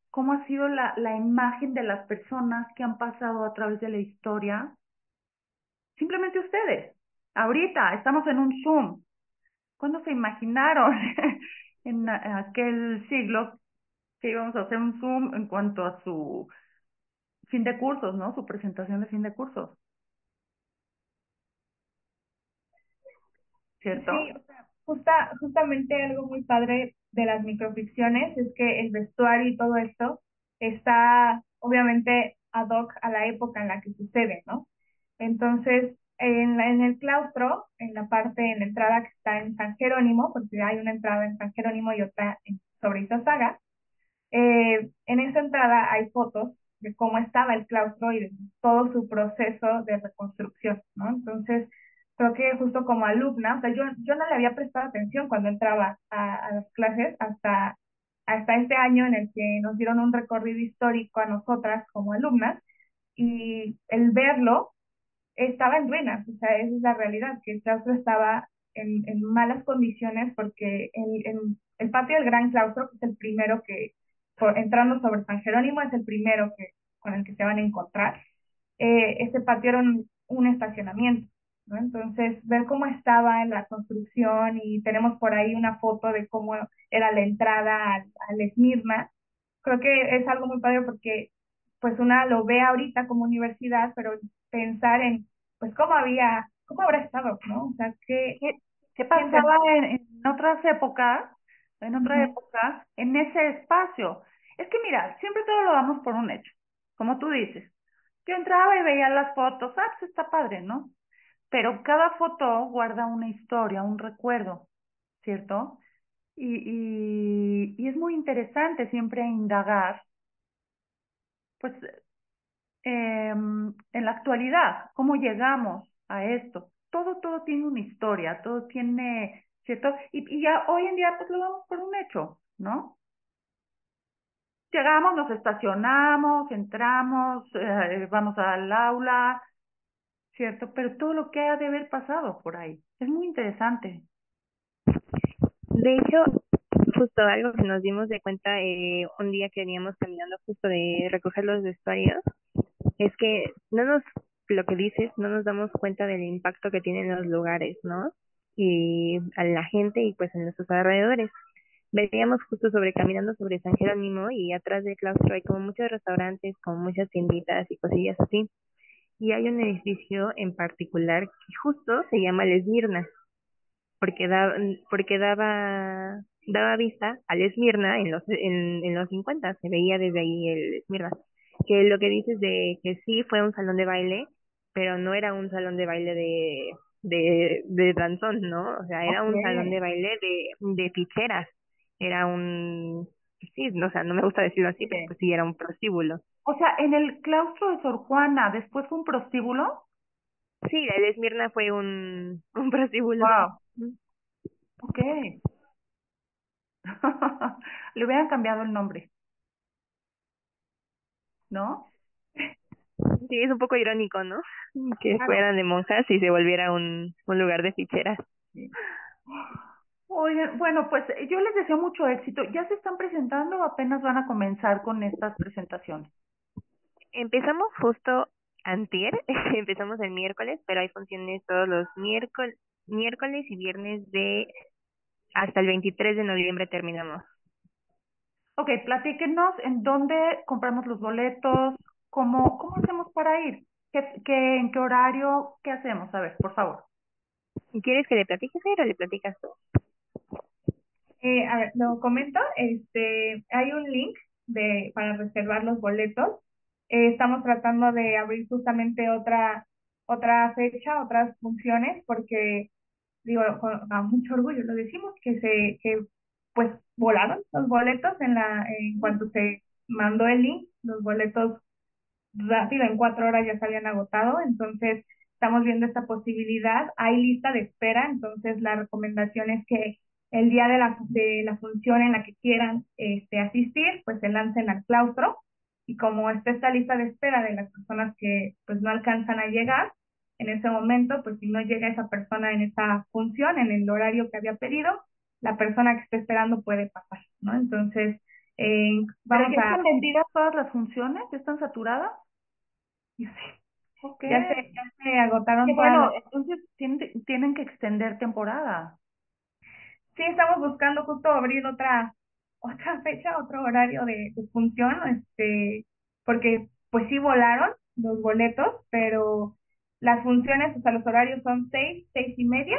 ¿Cómo ha sido la, la imagen de las personas que han pasado a través de la historia? Simplemente ustedes. Ahorita estamos en un Zoom. ¿Cuándo se imaginaron en aquel siglo que íbamos a hacer un Zoom en cuanto a su fin de cursos, ¿no? Su presentación de fin de cursos. ¿Cierto? Sí, justa, justamente algo muy padre de las microficciones es que el vestuario y todo esto está obviamente ad hoc a la época en la que sucede, ¿no? Entonces, en, en el claustro, en la parte, en la entrada que está en San Jerónimo, porque hay una entrada en San Jerónimo y otra sobre Izazaga, eh, en esa entrada hay fotos de cómo estaba el claustro y de todo su proceso de reconstrucción, ¿no? Entonces, creo que justo como alumna, o sea, yo, yo no le había prestado atención cuando entraba a, las clases hasta, hasta este año en el que nos dieron un recorrido histórico a nosotras como alumnas y el verlo estaba en ruinas, o sea, esa es la realidad, que el claustro estaba en, en malas condiciones porque el, el, el patio del Gran Claustro, que es el primero que, por, entrando sobre San Jerónimo, es el primero que, con el que se van a encontrar, eh, ese patio era un, un estacionamiento. ¿No? Entonces, ver cómo estaba en la construcción y tenemos por ahí una foto de cómo era la entrada al, al Esmirna, creo que es algo muy padre porque pues una lo ve ahorita como universidad, pero pensar en, pues, cómo había, cómo habrá estado, ¿no? O sea, qué, ¿Qué, qué pasaba en, en, otras épocas, en otra uh -huh. época, en ese espacio? Es que mira, siempre todo lo damos por un hecho, como tú dices. Yo entraba y veía las fotos, ah, pues está padre, ¿no? Pero cada foto guarda una historia, un recuerdo, ¿cierto? Y, y, y es muy interesante siempre indagar, pues, eh, en la actualidad, cómo llegamos a esto. Todo, todo tiene una historia, todo tiene, ¿cierto? Y, y ya hoy en día, pues lo damos por un hecho, ¿no? Llegamos, nos estacionamos, entramos, eh, vamos al aula, ¿cierto? Pero todo lo que ha de haber pasado por ahí. Es muy interesante. De hecho, justo algo que nos dimos de cuenta eh, un día que veníamos caminando justo de recoger los vestuarios, es que no nos, lo que dices, no nos damos cuenta del impacto que tienen los lugares, ¿no? Y a la gente y pues en nuestros alrededores. Veníamos justo sobre caminando sobre San Jerónimo y atrás del claustro hay como muchos restaurantes, como muchas tienditas y cosillas así y hay un edificio en particular que justo se llama El Esmirna, porque daba, porque daba, daba vista al Esmirna en los, en, en los 50, se veía desde ahí el Esmirna. Que lo que dices de que sí fue un salón de baile, pero no era un salón de baile de, de, de danzón, ¿no? O sea, era okay. un salón de baile de, de ficheras, era un, sí, no, o sea, no me gusta decirlo así, pero sí era un prostíbulo. O sea, en el claustro de Sor Juana, ¿después fue un prostíbulo? Sí, el Esmirna fue un, un prostíbulo. Wow. Ok. Le hubieran cambiado el nombre. ¿No? Sí, es un poco irónico, ¿no? Que claro. fueran de monjas y se volviera un, un lugar de ficheras. Sí. Oigan, bueno, pues yo les deseo mucho éxito. ¿Ya se están presentando o apenas van a comenzar con estas presentaciones? Empezamos justo antier, empezamos el miércoles, pero hay funciones todos los miércoles, miércoles y viernes de hasta el 23 de noviembre terminamos. Ok, platíquenos en dónde compramos los boletos, cómo, cómo hacemos para ir, ¿Qué, qué, en qué horario, qué hacemos, a ver, por favor. ¿Quieres que le platiques o le platicas tú? Eh, a ver, lo comento, este, hay un link de para reservar los boletos eh, estamos tratando de abrir justamente otra otra fecha, otras funciones, porque digo, con, a mucho orgullo lo decimos, que se, que pues volaron los boletos en la, en cuanto se mandó el link, los boletos rápido, en cuatro horas ya se habían agotado, entonces estamos viendo esta posibilidad, hay lista de espera, entonces la recomendación es que el día de la, de la función en la que quieran este, asistir, pues se lancen al claustro, y como está esta lista de espera de las personas que pues no alcanzan a llegar, en ese momento, pues si no llega esa persona en esa función, en el horario que había pedido, la persona que está esperando puede pasar, ¿no? Entonces, eh, vamos ¿Pero ya están vendidas todas las funciones? ¿Ya están saturadas? Sí. Okay. Ya, se, ya se agotaron bueno, las... entonces tienen, tienen que extender temporada. Sí, estamos buscando justo abrir otra otra fecha, otro horario de, de función, este, porque pues sí volaron los boletos, pero las funciones, o sea, los horarios son seis, seis y media,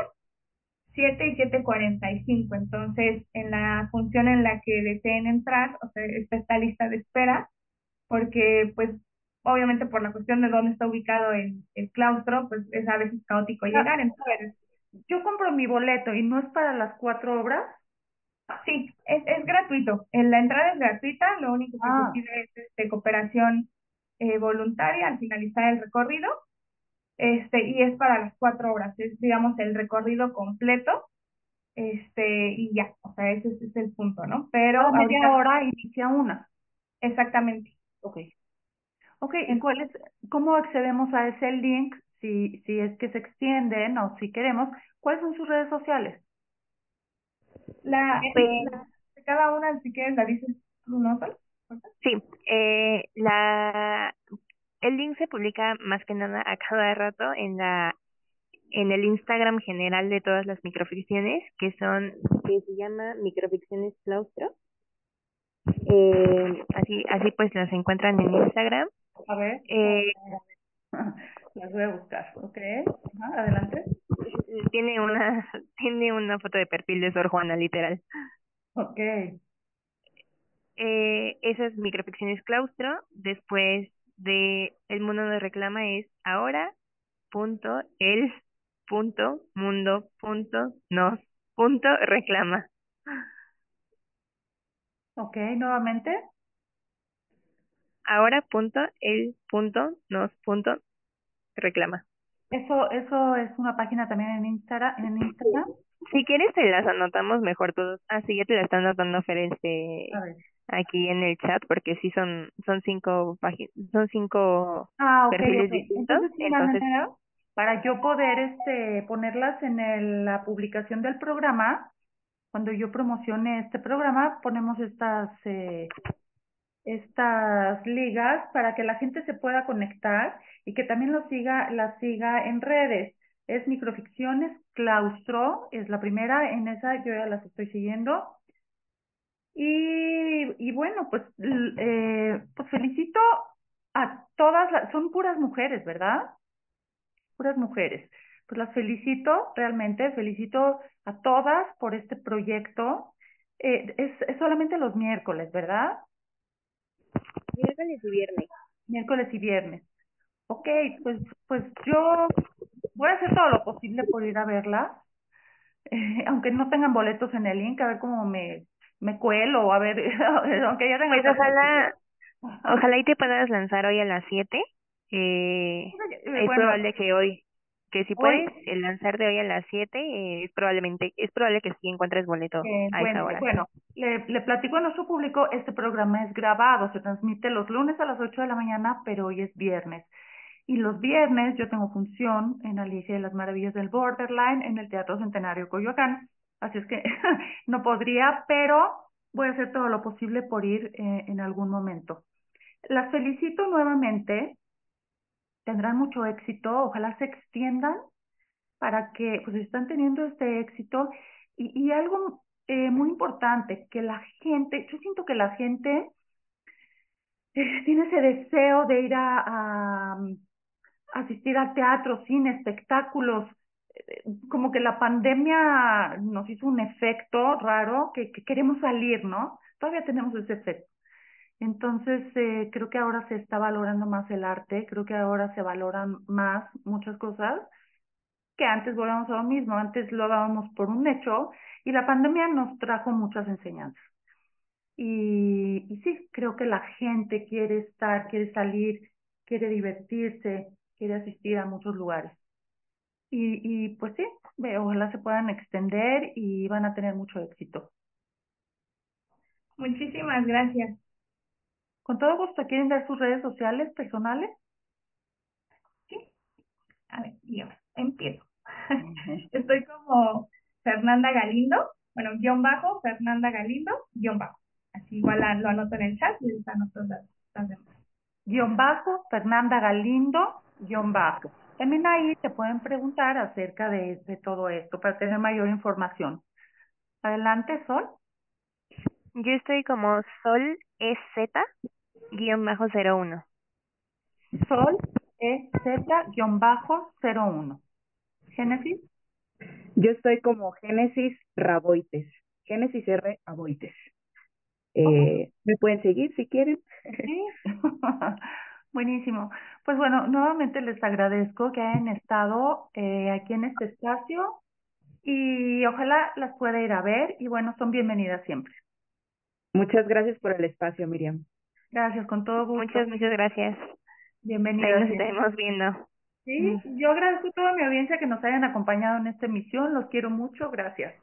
siete y siete cuarenta y cinco. Entonces, en la función en la que deseen entrar, o sea, está esta lista de espera, porque pues obviamente por la cuestión de dónde está ubicado el, el claustro, pues es a veces caótico Ah, llegar. Entonces, Yo compro mi boleto y no es para las cuatro obras. Sí, es, es gratuito. En la entrada es gratuita, lo único que Ah. se pide es este, cooperación eh, voluntaria al finalizar el recorrido. Este, y es para las cuatro obras, es digamos el recorrido completo. Este, y ya, o sea, ese, ese es el punto, ¿no? Pero Cada media ahorita- hora inicia una. exactamente. Ok. Ok, ¿y cuál es, cómo accedemos a ese link si, si es que se extienden o si queremos? ¿Cuáles son sus redes sociales? La, Pues- cada una, si quieres, la dices tú, ¿no? Sí, eh, la, el link se publica más que nada a cada rato en la, en el Instagram general de todas las microficciones, que son, que se llama Microficciones Claustro. Eh, así, así pues las encuentran en Instagram. A ver, Eh, las voy a buscar, ¿ok? Ajá, adelante. Tiene una, tiene una foto de perfil de Sor Juana, literal. Ok, Eh, esas microficciones claustro, después de El mundo nos reclama es ahora punto el punto mundo punto nos punto reclama. ok, nuevamente. Ahora punto el punto nos punto reclama. Eso, eso es una página también en Instagram, en Instagram. Si quieres te las anotamos mejor todos. Ah, sí, ya te la están anotando Fer este, A ver. aquí en el chat porque sí son son cinco páginas, son cinco Ah, ok, perfiles distintos, Entonces, entonces- manera para yo poder este, ponerlas en el- la publicación del programa, cuando yo promocione este programa, ponemos estas, eh, estas ligas para que la gente se pueda conectar y que también lo siga, las siga en redes. Es Microficciones Claustro, es la primera, en esa yo ya las estoy siguiendo. Y, y bueno, pues, eh, pues felicito a todas, las, son puras mujeres, ¿verdad? Puras mujeres. Pues las felicito, realmente, felicito a todas por este proyecto. Eh, es, es solamente los miércoles, ¿verdad? miércoles y viernes. Miércoles y viernes. Ok, pues, pues yo voy a hacer todo lo posible por ir a verlas, eh, aunque no tengan boletos en el link, a ver cómo me, me cuelo, a ver, aunque ya tenga Pues ojalá, ojalá y te puedas lanzar hoy a las 7. Eh, Eh, es probable que hoy, que si puedes el lanzar de hoy a las 7, eh, es probablemente, es probable que sí encuentres boleto Eh, a esa bueno, hora. bueno, le, le platico a nuestro público, este programa es grabado, se transmite los lunes a las 8 de la mañana, pero hoy es viernes. Y los viernes yo tengo función en Alicia de las Maravillas del Borderline en el Teatro Centenario Coyoacán, así es que no podría, pero voy a hacer todo lo posible por ir eh, en algún momento. Las felicito nuevamente, tendrán mucho éxito, ojalá se extiendan para que pues están teniendo este éxito. Y, y algo eh, muy importante, que la gente, yo siento que la gente eh, tiene ese deseo de ir a, asistir a teatro, cine, espectáculos, eh, como que la pandemia nos hizo un efecto raro, que, que queremos salir, ¿no? Todavía tenemos ese efecto. Entonces, eh, creo que ahora se está valorando más el arte, creo que ahora se valoran más muchas cosas que antes volvamos a lo mismo, antes lo dábamos por un hecho y la pandemia nos trajo muchas enseñanzas. Y sí, creo que la gente quiere estar, quiere salir, quiere divertirse, quiere asistir a muchos lugares. Y, y pues sí, ojalá se puedan extender y van a tener mucho éxito. Muchísimas gracias. Con todo gusto, ¿quieren dar sus redes sociales personales? A ver, yo empiezo. Estoy como Fernanda Galindo, bueno, guion bajo, Fernanda Galindo, guion bajo. Así igual lo anoto en el chat y las, las demás. guion bajo, Fernanda Galindo, guion bajo. También ahí te pueden preguntar acerca de, de todo esto para tener mayor información. Adelante, Sol. Yo estoy como Sol EZ guion bajo 01. Sol E Z guion bajo 01. Génesis. Yo estoy como Génesis Raboites. Génesis R. Aboites. Eh, Me pueden seguir si quieren. Sí. Buenísimo. Pues bueno, nuevamente les agradezco que hayan estado eh, aquí en este espacio y ojalá las pueda ir a ver y bueno, son bienvenidas siempre. Muchas gracias por el espacio, Miriam. Gracias, con todo gusto. Muchas, muchas gracias. Bienvenidas. Ahí nos estaremos viendo. Sí, yo agradezco a toda mi audiencia que nos hayan acompañado en esta emisión. Los quiero mucho. Gracias.